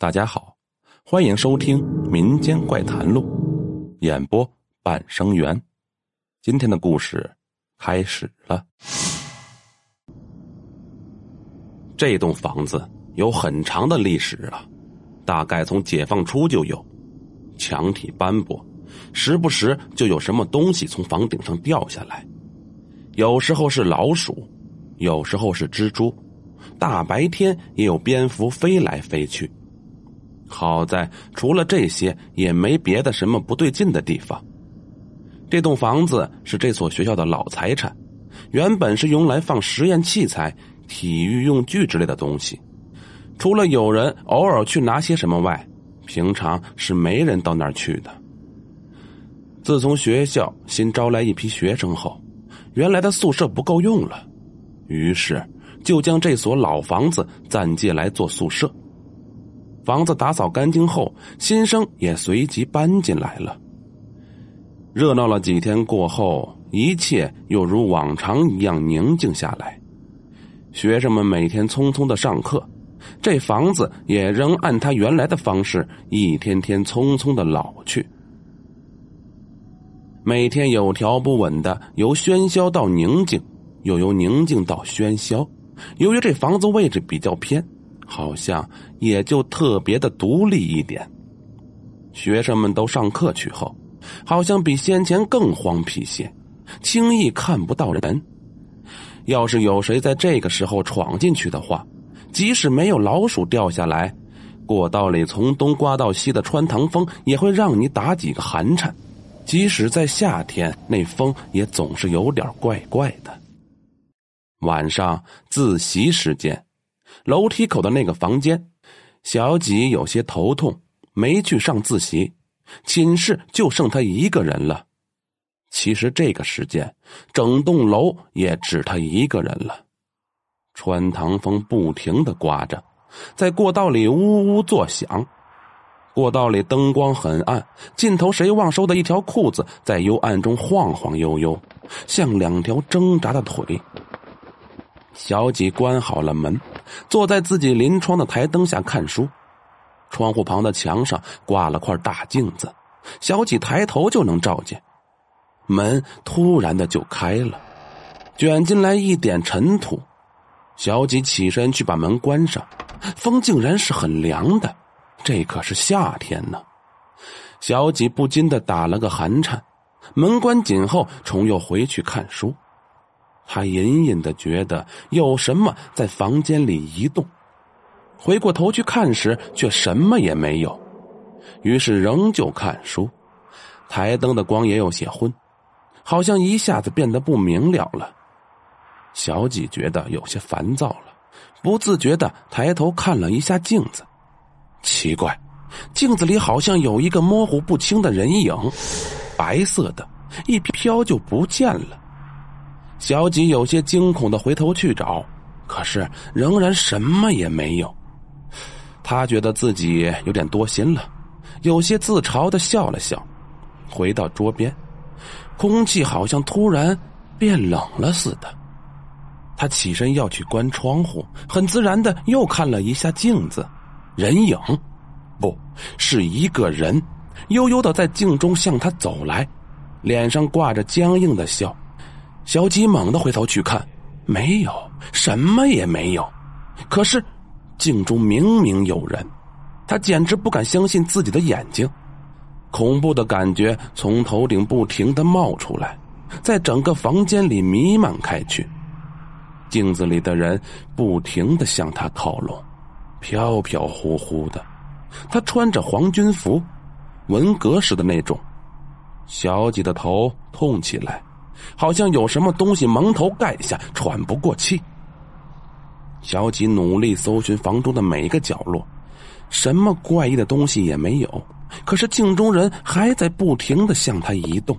大家好，欢迎收听《民间怪谈录》，演播半生缘。今天的故事开始了。这栋房子有很长的历史了，大概从解放初就有。墙体斑驳，时不时就有什么东西从房顶上掉下来，有时候是老鼠，有时候是蜘蛛，大白天也有蝙蝠飞来飞去。好在除了这些，也没别的什么不对劲的地方。这栋房子是这所学校的老财产，原本是用来放实验器材、体育用具之类的东西。除了有人偶尔去拿些什么外，平常是没人到那儿去的。自从学校新招来一批学生后，原来的宿舍不够用了，于是就将这所老房子暂借来做宿舍。房子打扫干净后，新生也随即搬进来了。热闹了几天过后，一切又如往常一样宁静下来。学生们每天匆匆的上课，这房子也仍按他原来的方式，一天天匆匆的老去。每天有条不紊的由喧嚣到宁静，又由宁静到喧嚣。由于这房子位置比较偏。好像也就特别的独立一点。学生们都上课去后，好像比先前更荒僻些，轻易看不到人。要是有谁在这个时候闯进去的话，即使没有老鼠掉下来，过道里从东刮到西的穿堂风也会让你打几个寒颤。即使在夏天，那风也总是有点怪怪的。晚上自习时间。楼梯口的那个房间，小几有些头痛，没去上自习。寝室就剩他一个人了。其实这个时间，整栋楼也只他一个人了。穿堂风不停的刮着，在过道里呜呜作响。过道里灯光很暗，尽头谁忘收的一条裤子在幽暗中晃晃悠悠，像两条挣扎的腿。小几关好了门，坐在自己临窗的台灯下看书。窗户旁的墙上挂了块大镜子，小几抬头就能照见。门突然的就开了，卷进来一点尘土。小几起身去把门关上，风竟然是很凉的，这可是夏天呢。小几不禁的打了个寒颤。门关紧后，重又回去看书。他隐隐的觉得有什么在房间里移动，回过头去看时，却什么也没有。于是仍旧看书，台灯的光也有些昏，好像一下子变得不明了了。小几觉得有些烦躁了，不自觉的抬头看了一下镜子，奇怪，镜子里好像有一个模糊不清的人影，白色的，一飘就不见了。小吉有些惊恐的回头去找，可是仍然什么也没有。他觉得自己有点多心了，有些自嘲的笑了笑，回到桌边，空气好像突然变冷了似的。他起身要去关窗户，很自然的又看了一下镜子，人影，不是一个人，悠悠的在镜中向他走来，脸上挂着僵硬的笑。小吉猛地回头去看，没有什么也没有。可是，镜中明明有人，他简直不敢相信自己的眼睛。恐怖的感觉从头顶不停的冒出来，在整个房间里弥漫开去。镜子里的人不停的向他靠拢，飘飘忽忽的。他穿着皇军服，文革时的那种。小吉的头痛起来。好像有什么东西蒙头盖下，喘不过气。小吉努力搜寻房中的每一个角落，什么怪异的东西也没有。可是镜中人还在不停的向他移动。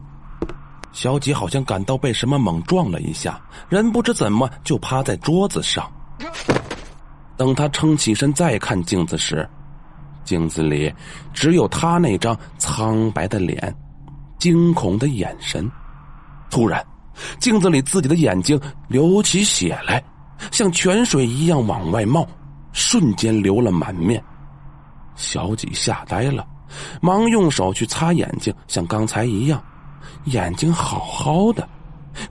小吉好像感到被什么猛撞了一下，人不知怎么就趴在桌子上。等他撑起身再看镜子时，镜子里只有他那张苍白的脸，惊恐的眼神。突然，镜子里自己的眼睛流起血来，像泉水一样往外冒，瞬间流了满面。小几吓呆了，忙用手去擦眼睛，像刚才一样，眼睛好好的，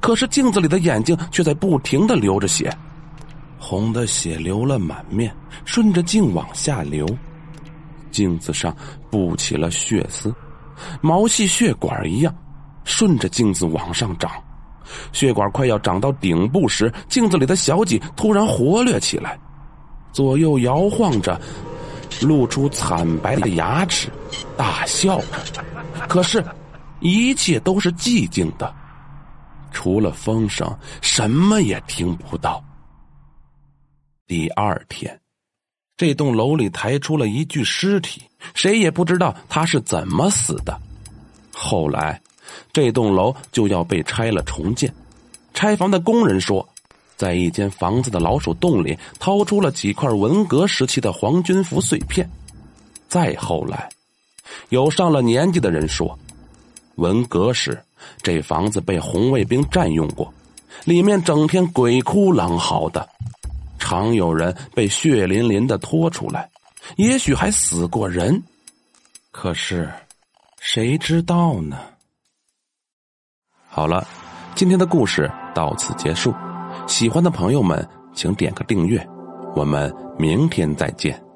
可是镜子里的眼睛却在不停的流着血，红的血流了满面，顺着镜往下流，镜子上布起了血丝，毛细血管一样，顺着镜子往上长，血管快要长到顶部时，镜子里的小几突然活跃起来，左右摇晃着。露出惨白的牙齿，大笑着。可是，一切都是寂静的，除了风声，什么也听不到。第二天，这栋楼里抬出了一具尸体，谁也不知道他是怎么死的。后来，这栋楼就要被拆了重建。拆房的工人说。在一间房子的老鼠洞里掏出了几块文革时期的皇军服碎片。再后来，有上了年纪的人说，文革时这房子被红卫兵占用过，里面整天鬼哭狼嚎的，常有人被血淋淋的拖出来，也许还死过人。可是，谁知道呢？好了，今天的故事到此结束。喜欢的朋友们，请点个订阅，我们明天再见。